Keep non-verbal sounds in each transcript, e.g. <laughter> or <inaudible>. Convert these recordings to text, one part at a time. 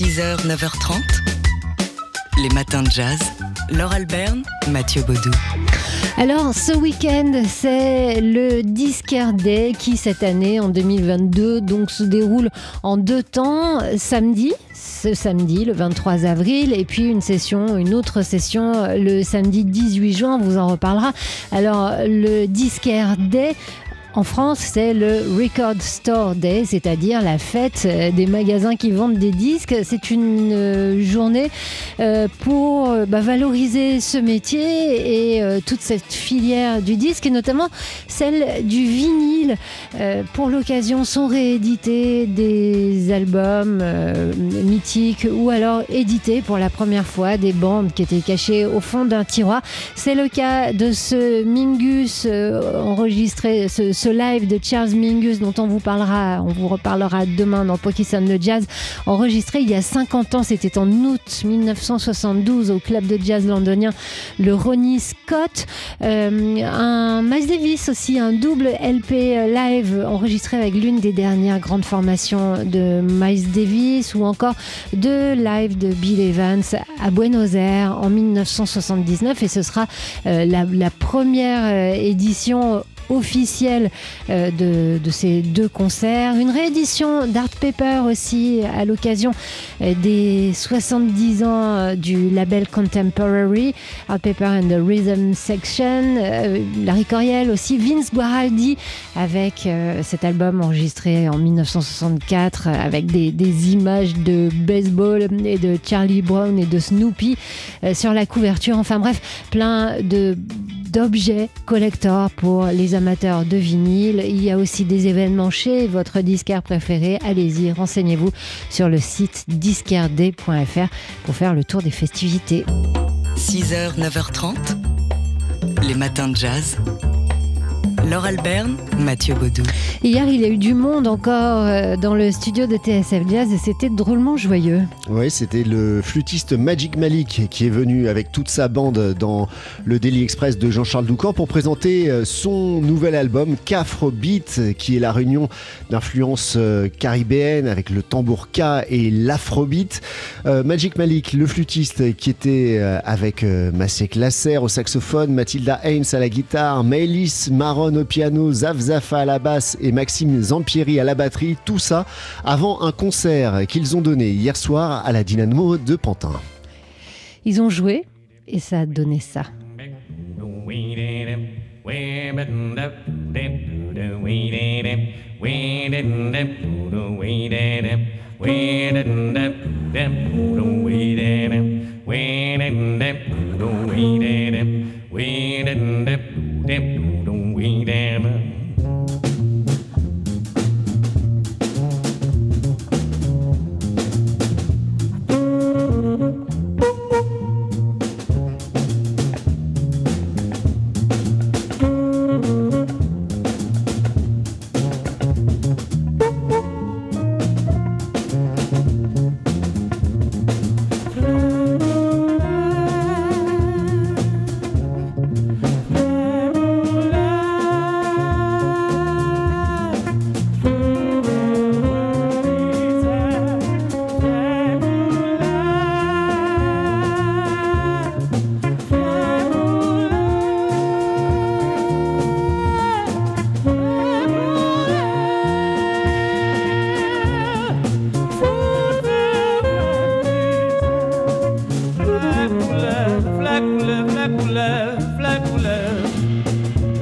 6h, 9h30. Les matins de jazz. Laure Alberne, Mathieu Baudou. Alors, ce week-end, c'est le Disquaire Day qui, cette année, en 2022, donc se déroule en deux temps. Samedi, ce samedi, le 23 avril, et puis une session, une autre session le samedi 18 juin. On vous en reparlera. Alors, le Disquaire Day en France, c'est le Record Store Day, c'est-à-dire la fête euh, des magasins qui vendent des disques. C'est une euh, journée euh, pour bah, valoriser ce métier et toute cette filière du disque, et notamment celle du vinyle. Pour l'occasion, sont réédités des albums mythiques ou alors édités pour la première fois des bandes qui étaient cachées au fond d'un tiroir. C'est le cas de ce Mingus enregistré, ce live de Charles Mingus dont on vous parlera, on vous reparlera demain dans Pokéson le Jazz, enregistré il y a 50 ans, c'était en août 1972 au club de jazz londonien, le Ronnie Scott. Euh, un Miles Davis aussi, un double LP live enregistré avec l'une des dernières grandes formations de Miles Davis ou encore deux lives de Bill Evans à Buenos Aires en 1979 et ce sera euh, la, la, première euh, édition officielle euh, de, ces deux concerts. Une réédition d'Art Paper aussi à l'occasion euh, des 70 ans euh, du label Contemporary, Art Paper and the Rhythm Section. Larry Coriel aussi, Vince Guaraldi avec cet album enregistré en 1964 avec des, des, images de baseball et de Charlie Brown et de Snoopy sur la couverture. Enfin bref, plein de d'objets collector pour les amateurs de vinyle. Il y a aussi des événements chez votre disquaire préféré. Allez-y, renseignez-vous sur le site disquaird.fr pour faire le tour des festivités. 6h, 9h30, les matins de jazz. Laure Alberne, Mathieu Baudou. Hier, il y a eu du monde encore euh, dans le studio de TSF Jazz et c'était drôlement joyeux. Oui, c'était le flûtiste Magic Malik qui est venu avec toute sa bande dans le Daily Express de Jean-Charles Doucan pour présenter euh, son nouvel album Beat, qui est la réunion d'influences euh, caribéennes avec le tambour K et l'afrobeat. Magic Malik, le flûtiste qui était avec Massé Lasser au saxophone, Mathilda Haynes à la guitare, Maëlys Maron au piano, Zaf Zafa à la basse et Maxime Zampieri à la batterie, tout ça avant un concert qu'ils ont donné hier soir à la Dynamo de Pantin. Ils ont joué et ça a donné ça.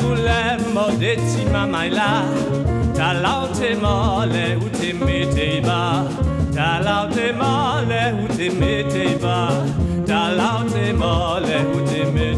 kulemaudeti mamaila talaute male utimiteiba talaute male utimiteiba talaute male utimiteiba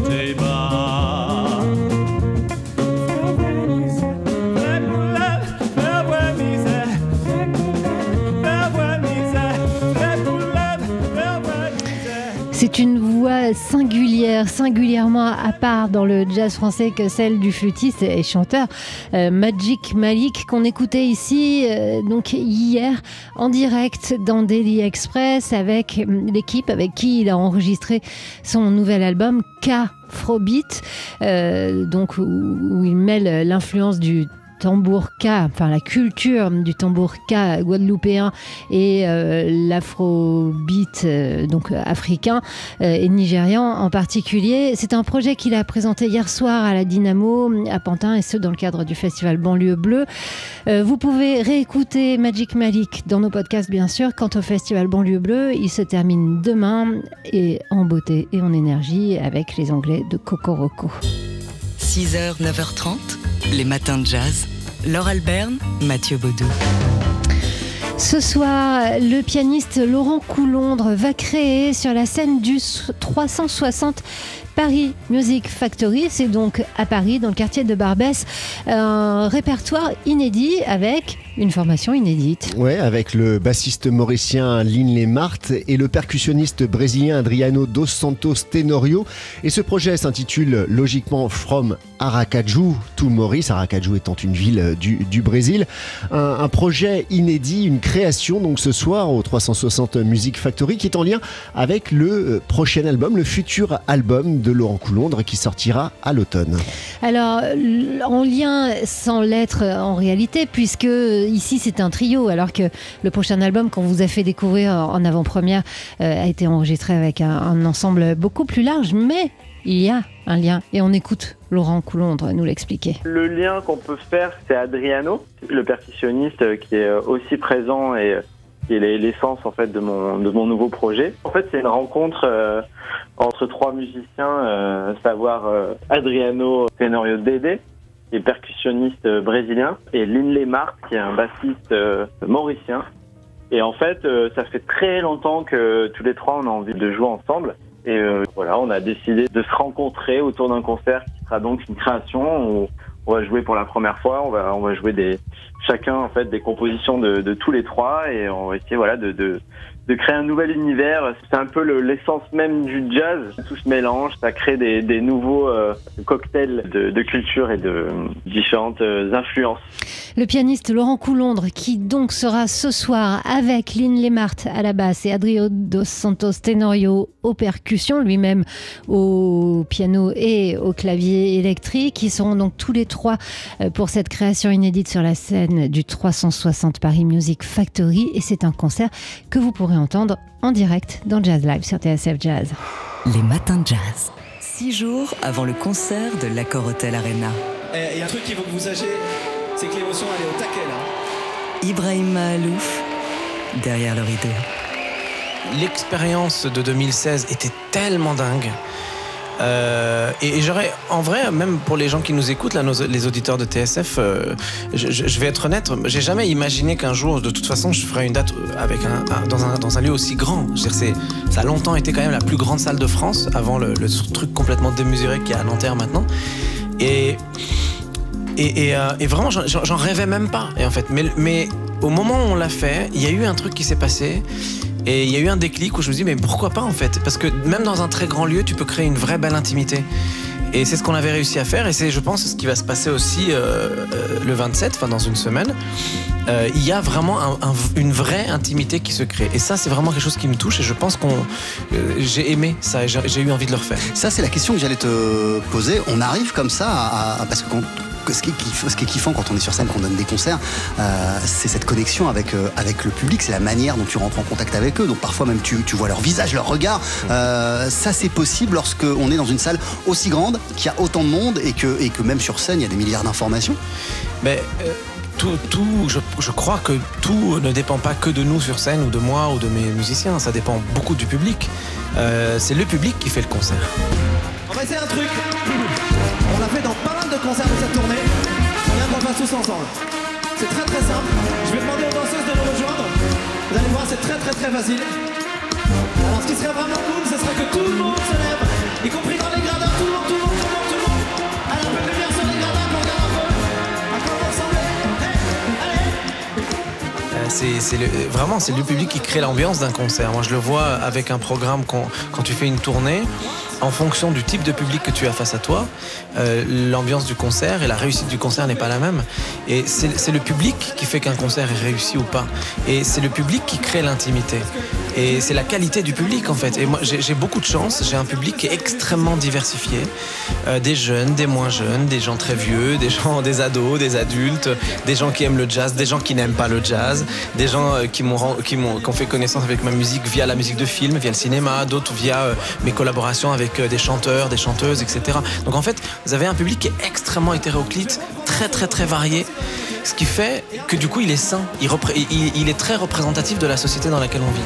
Une voix singulière, singulièrement à part dans le jazz français que celle du flûtiste et chanteur euh, Magic Malik qu'on écoutait ici euh, donc hier en direct dans Daily Express avec l'équipe avec qui il a enregistré son nouvel album K Afrobeat, euh, donc où il mêle l'influence du tambourka, enfin la culture du tambourka guadeloupéen et euh, l'afrobeat euh, donc africain euh, et nigérian en particulier. C'est un projet qu'il a présenté hier soir à la Dynamo à Pantin et ce dans le cadre du festival Banlieue Bleue. Vous pouvez réécouter Magic Malik dans nos podcasts bien sûr. Quant au festival Banlieue Bleue, il se termine demain et en beauté et en énergie avec les Anglais de Cocoroco. 6h, 9h30, les matins de jazz. Laure Alberne, Mathieu Baudou. Ce soir, le pianiste Laurent Coulondre va créer sur la scène du 360 Paris Music Factory. C'est donc à Paris, dans le quartier de Barbès, un répertoire inédit avec une formation inédite. Ouais, avec le bassiste mauricien Linley Marthe et le percussionniste brésilien Adriano dos Santos Tenorio. Et ce projet s'intitule logiquement From Aracaju to Maurice, Aracaju étant une ville du, du Brésil. Un, un, projet inédit, une création donc ce soir au 360 Music Factory qui est en lien avec le prochain album, le futur album de Laurent Coulondre qui sortira à l'automne. Alors, en lien sans l'être en réalité, puisque ici c'est un trio, alors que le prochain album qu'on vous a fait découvrir en avant-première euh, a été enregistré avec un, un, ensemble beaucoup plus large, mais il y a un lien et on écoute Laurent Coulondre nous l'expliquer. Le lien qu'on peut faire, c'est Adriano, le percussionniste qui est aussi présent et qui est l'essence en fait de mon de mon nouveau projet. En fait, c'est une rencontre euh, entre trois musiciens, euh, savoir euh, Adriano Tenorio Dede, qui est percussionniste brésilien, et Linley Mart, qui est un bassiste mauricien. Et en fait, ça fait très longtemps que tous les trois on a envie de jouer ensemble. Et voilà, on a décidé de se rencontrer autour d'un concert qui sera donc une création on va jouer pour la première fois, on va on va jouer des chacun en fait des compositions de, de tous les trois et on va essayer voilà de, de, de créer un nouvel univers. C'est un peu l'essence même du jazz. Tout se mélange, ça crée des, nouveaux euh, cocktails de, culture et de différentes euh, influences. Le pianiste Laurent Coulondre, qui donc sera ce soir avec Lynn Lemart à la basse et Adrio dos Santos Tenorio aux percussions, lui-même au piano et au clavier électrique. Ils seront donc tous les trois euh, pour cette création inédite sur la scène du 360 Paris Music Factory. Et c'est un concert que vous pourrez entendre en direct dans Jazz Live sur TSF Jazz. Les matins de jazz. Six jours avant le concert de l'Accor Hotel Arena. Il y a un truc qu'il faut que vous sachiez, c'est que l'émotion elle est au taquet là. Ibrahim Mahalouf, derrière le rideau. L'expérience de 2016 était tellement dingue. Euh, et, j'aurais, en vrai, même pour les gens qui nous écoutent, là, les auditeurs de TSF, euh, je, vais être honnête, j'ai jamais imaginé qu'un jour, de toute façon, je ferais une date avec un, dans, un, lieu aussi grand. Ça a longtemps été quand même la plus grande salle de France, avant le, truc complètement démesuré qu'il y a à Nanterre maintenant. Et, et, et, euh, vraiment, j'en- rêvais même pas. Et en fait, mais au moment où on l'a fait, il y a eu un truc qui s'est passé. Et il y a eu un déclic où je me suis dit, mais pourquoi pas en fait? Parce que même dans un très grand lieu, tu peux créer une vraie belle intimité. Et c'est ce qu'on avait réussi à faire, et c'est, je pense, ce qui va se passer aussi euh, euh, le 27, enfin dans une semaine. Euh, il y a vraiment un- un- une vraie intimité qui se crée. Et ça, c'est vraiment quelque chose qui me touche, et je pense qu'on, j'ai aimé ça, et j'ai, eu envie de le refaire. Ça, c'est la question que j'allais te poser. On arrive comme ça à. parce que ce qui, est kiff- ce qui est kiffant quand on est sur scène, qu'on donne des concerts, euh, c'est cette connexion avec, euh, avec le public, c'est la manière dont tu rentres en contact avec eux. Donc parfois même tu, tu vois leur visage, leur regard. Euh, ça c'est possible lorsque on est dans une salle aussi grande, qu'il y a autant de monde et que, et que même sur scène il y a des milliards d'informations. Mais tout, tout je, je crois que tout ne dépend pas que de nous sur scène ou de moi ou de mes musiciens. Ça dépend beaucoup du public. Euh, c'est le public qui fait le concert. On va essayer un truc. On mal de cette tournée. Viens qu'on le fasse tous ensemble. C'est très très simple. Je vais demander aux danseuses de nous rejoindre. Vous allez voir, c'est très très très facile. Alors ce qui serait vraiment cool, ce serait que tout le monde se lève, y compris dans les gradins, tout le monde, tout le monde, tout le monde, tout le monde. Allez, un peu de lumière sur les gradins, qu'on regarde un peu. Un peu ensemble. Hey, allez. Euh, c'est vraiment c'est le public qui crée l'ambiance d'un concert. Moi je le vois avec un programme quand tu fais une tournée. En fonction du type de public que tu as face à toi, euh, l'ambiance du concert et la réussite du concert n'est pas la même. Et c'est le public qui fait qu'un concert est réussi ou pas. Et c'est le public qui crée l'intimité. Et c'est la qualité du public en fait. Et moi j'ai beaucoup de chance. J'ai un public qui est extrêmement diversifié. Euh, des jeunes, des moins jeunes, des gens très vieux, des gens, <laughs> des ados, des adultes, des gens qui aiment le jazz, des gens qui n'aiment pas le jazz, des gens euh, qui m'ont qui ont fait connaissance avec ma musique via la musique de film, via le cinéma, d'autres via mes collaborations avec euh, des chanteurs, des chanteuses, etc. Donc en fait, vous avez un public qui est extrêmement hétéroclite, très très très varié. Ce qui fait que du coup il est sain, il est très représentatif de la société dans laquelle on vit.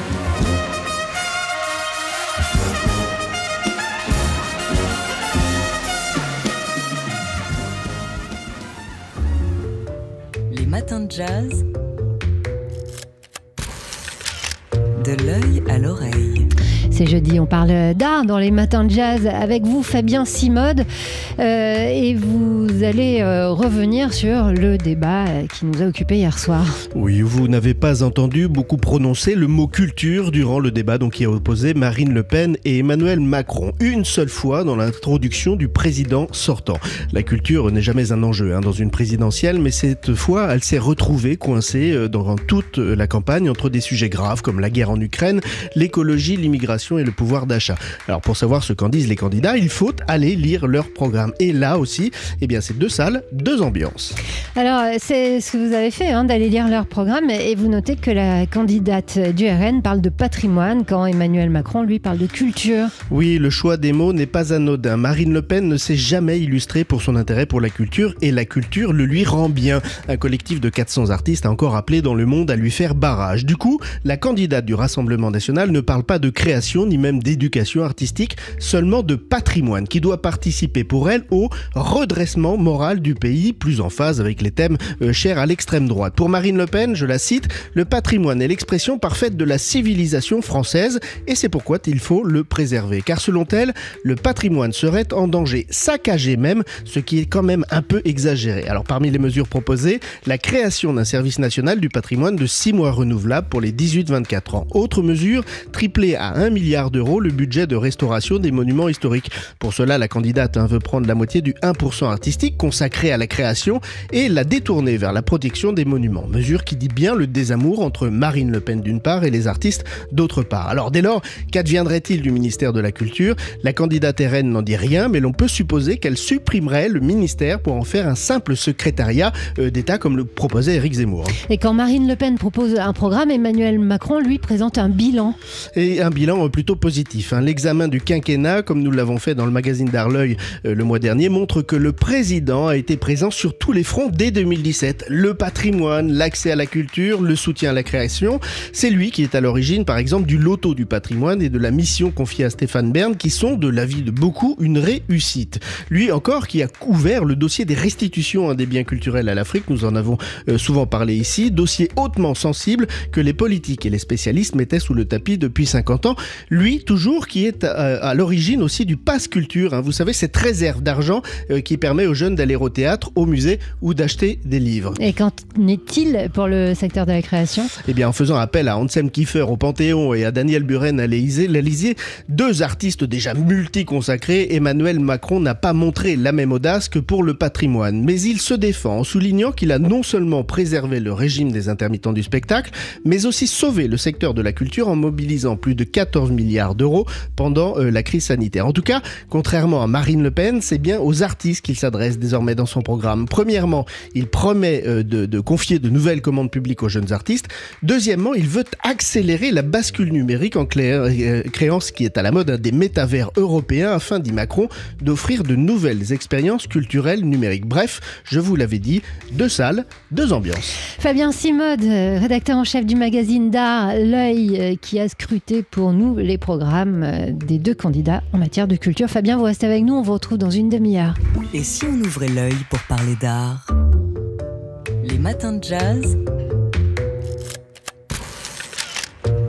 Les matins de jazz. De l'œil à l'oreille. C'est jeudi, on parle d'art dans les matins de jazz avec vous, Fabien Simode. Euh, et vous allez euh, revenir sur le débat euh, qui nous a occupé hier soir. Oui, vous n'avez pas entendu beaucoup prononcer le mot culture durant le débat donc, qui a opposé Marine Le Pen et Emmanuel Macron. Une seule fois dans l'introduction du président sortant. La culture n'est jamais un enjeu hein, dans une présidentielle, mais cette fois, elle s'est retrouvée coincée euh, dans toute la campagne entre des sujets graves comme la guerre en Ukraine, l'écologie, l'immigration et le pouvoir d'achat. Alors pour savoir ce qu'en disent les candidats, il faut aller lire leur programme. Et là aussi, eh bien, c'est deux salles, deux ambiances. Alors, c'est ce que vous avez fait, hein, d'aller lire leur programme. Et vous notez que la candidate du RN parle de patrimoine quand Emmanuel Macron, lui, parle de culture. Oui, le choix des mots n'est pas anodin. Marine Le Pen ne s'est jamais illustrée pour son intérêt pour la culture et la culture le lui rend bien. Un collectif de 400 artistes a encore appelé dans le monde à lui faire barrage. Du coup, la candidate du Rassemblement national ne parle pas de création ni même d'éducation artistique, seulement de patrimoine qui doit participer pour elle au redressement moral du pays, plus en phase avec les thèmes euh, chers à l'extrême droite. Pour Marine Le Pen, je la cite, le patrimoine est l'expression parfaite de la civilisation française et c'est pourquoi il faut le préserver. Car selon elle, le patrimoine serait en danger, saccagé même, ce qui est quand même un peu exagéré. Alors parmi les mesures proposées, la création d'un service national du patrimoine de 6 mois renouvelable pour les 18-24 ans. Autre mesure, tripler à 1 d'euros le budget de restauration des monuments historiques. Pour cela, la candidate hein, veut prendre la moitié du 1% artistique consacré à la création et la détourner vers la protection des monuments. Mesure qui dit bien le désamour entre Marine Le Pen d'une part et les artistes d'autre part. Alors dès lors, qu'adviendrait-il du ministère de la Culture? La candidate RN n'en dit rien, mais l'on peut supposer qu'elle supprimerait le ministère pour en faire un simple secrétariat euh, d'État comme le proposait Éric Zemmour. hein. Et quand Marine Le Pen propose un programme, Emmanuel Macron, lui, présente un bilan. Et un bilan plutôt positif. hein. L'examen du quinquennat, comme nous l'avons fait dans le magazine d'Arleuil euh, le mois dernier montre que le président a été présent sur tous les fronts dès 2017. Le patrimoine, l'accès à la culture, le soutien à la création. C'est lui qui est à l'origine, par exemple, du loto du patrimoine et de la mission confiée à Stéphane Bern, qui sont, de l'avis de beaucoup, une réussite. Lui encore qui a couvert le dossier des restitutions hein, des biens culturels à l'Afrique. Nous en avons euh, souvent parlé ici. Dossier hautement sensible que les politiques et les spécialistes mettaient sous le tapis depuis 50 ans. Lui, toujours, qui est à, à l'origine aussi du passe culture. Hein. Vous savez, cette réserve d'argent euh, qui permet aux jeunes d'aller au théâtre, au musée ou d'acheter des livres. Et qu'en est-il pour le secteur de la création? Eh bien, en faisant appel à Ansem Kiefer au Panthéon et à Daniel Buren à l'Élysée, deux artistes déjà multi-consacrés, Emmanuel Macron n'a pas montré la même audace que pour le patrimoine. Mais il se défend en soulignant qu'il a non seulement préservé le régime des intermittents du spectacle, mais aussi sauvé le secteur de la culture en mobilisant plus de 14 milliards d'euros pendant euh, la crise sanitaire. En tout cas, contrairement à Marine Le Pen, c'est bien aux artistes qu'il s'adresse désormais dans son programme. Premièrement, il promet euh, de, de confier de nouvelles commandes publiques aux jeunes artistes. Deuxièmement, il veut accélérer la bascule numérique en euh, créant ce qui est à la mode des métavers européens afin, dit Macron, d'offrir de nouvelles expériences culturelles numériques. Bref, je vous l'avais dit, deux salles, deux ambiances. Fabien Simode, euh, rédacteur en chef du magazine d'art L'œil, euh, qui a scruté pour nous les programmes des deux candidats en matière de culture. Fabien, vous restez avec nous, on vous retrouve dans une demi-heure. Et si on ouvrait l'œil pour parler d'art? Les matins de jazz?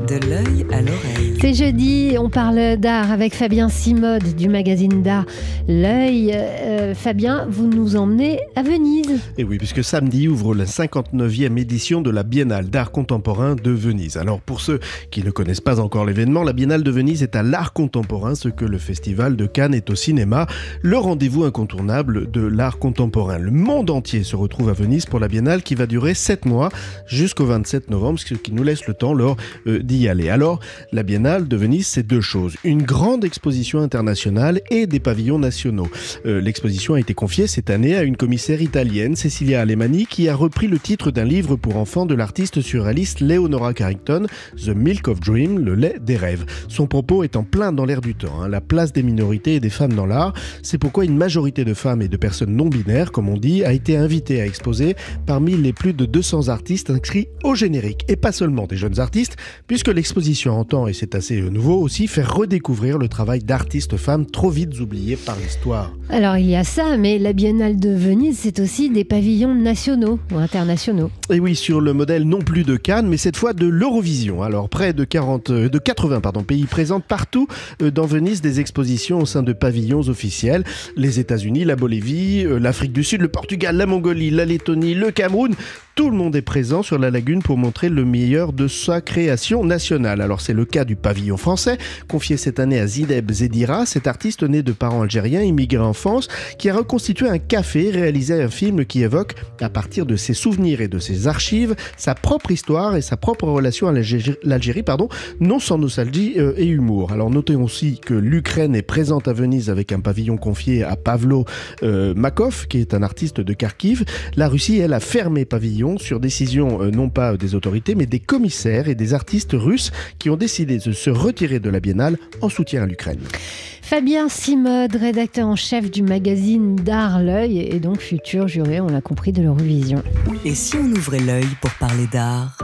De l'œil à l'oreille. C'est jeudi, on parle d'art avec Fabien Simode du magazine d'art L'œil. Euh, Fabien, vous nous emmenez à Venise. Et oui, puisque samedi ouvre la 59e édition de la Biennale d'art contemporain de Venise. Alors pour ceux qui ne connaissent pas encore l'événement, la Biennale de Venise est à l'art contemporain, ce que le Festival de Cannes est au cinéma, le rendez-vous incontournable de l'art contemporain. Le monde entier se retrouve à Venise pour la Biennale qui va durer 7 mois jusqu'au 27 novembre, ce qui nous laisse le temps lors euh, aller. Alors, la Biennale de Venise, c'est deux choses. Une grande exposition internationale et des pavillons nationaux. Euh, L'exposition a été confiée cette année à une commissaire italienne, Cecilia Alemani, qui a repris le titre d'un livre pour enfants de l'artiste surréaliste Leonora Carrington, The Milk of Dream, le lait des rêves. Son propos est en plein dans l'air du temps, hein, la place des minorités et des femmes dans l'art. C'est pourquoi une majorité de femmes et de personnes non binaires, comme on dit, a été invitée à exposer parmi les plus de 200 artistes inscrits au générique. Et pas seulement des jeunes artistes, puisque l'exposition entend, et c'est assez nouveau aussi, faire redécouvrir le travail d'artistes femmes trop vite oubliées par l'histoire. Alors il y a ça, mais la Biennale de Venise, c'est aussi des pavillons nationaux ou internationaux. Et oui, sur le modèle non plus de Cannes, mais cette fois de l'Eurovision. Alors près de 40, euh, de 80 pardon, pays présentent partout euh, dans Venise des expositions au sein de pavillons officiels. Les États-Unis, la Bolivie, euh, l'Afrique du Sud, le Portugal, la Mongolie, la Lettonie, le Cameroun. Tout le monde est présent sur la lagune pour montrer le meilleur de sa création Alors c'est le cas du pavillon français, confié cette année à Zideb Zedira, cet artiste né de parents algériens immigrés en France, qui a reconstitué un café, réalisé un film qui évoque, à partir de ses souvenirs et de ses archives, sa propre histoire et sa propre relation à l'Algérie, pardon, non sans nostalgie euh, et humour. Alors notons aussi que l'Ukraine est présente à Venise avec un pavillon confié à Pavlo euh, Makov, qui est un artiste de Kharkiv. La Russie, elle, a fermé pavillon sur décision euh, non pas des autorités, mais des commissaires et des artistes russes qui ont décidé de se retirer de la biennale en soutien à l'Ukraine. Fabien Simode, rédacteur en chef du magazine d'art L'œil et donc futur juré, on l'a compris, de l'Eurovision. Et si on ouvrait l'œil pour parler d'art?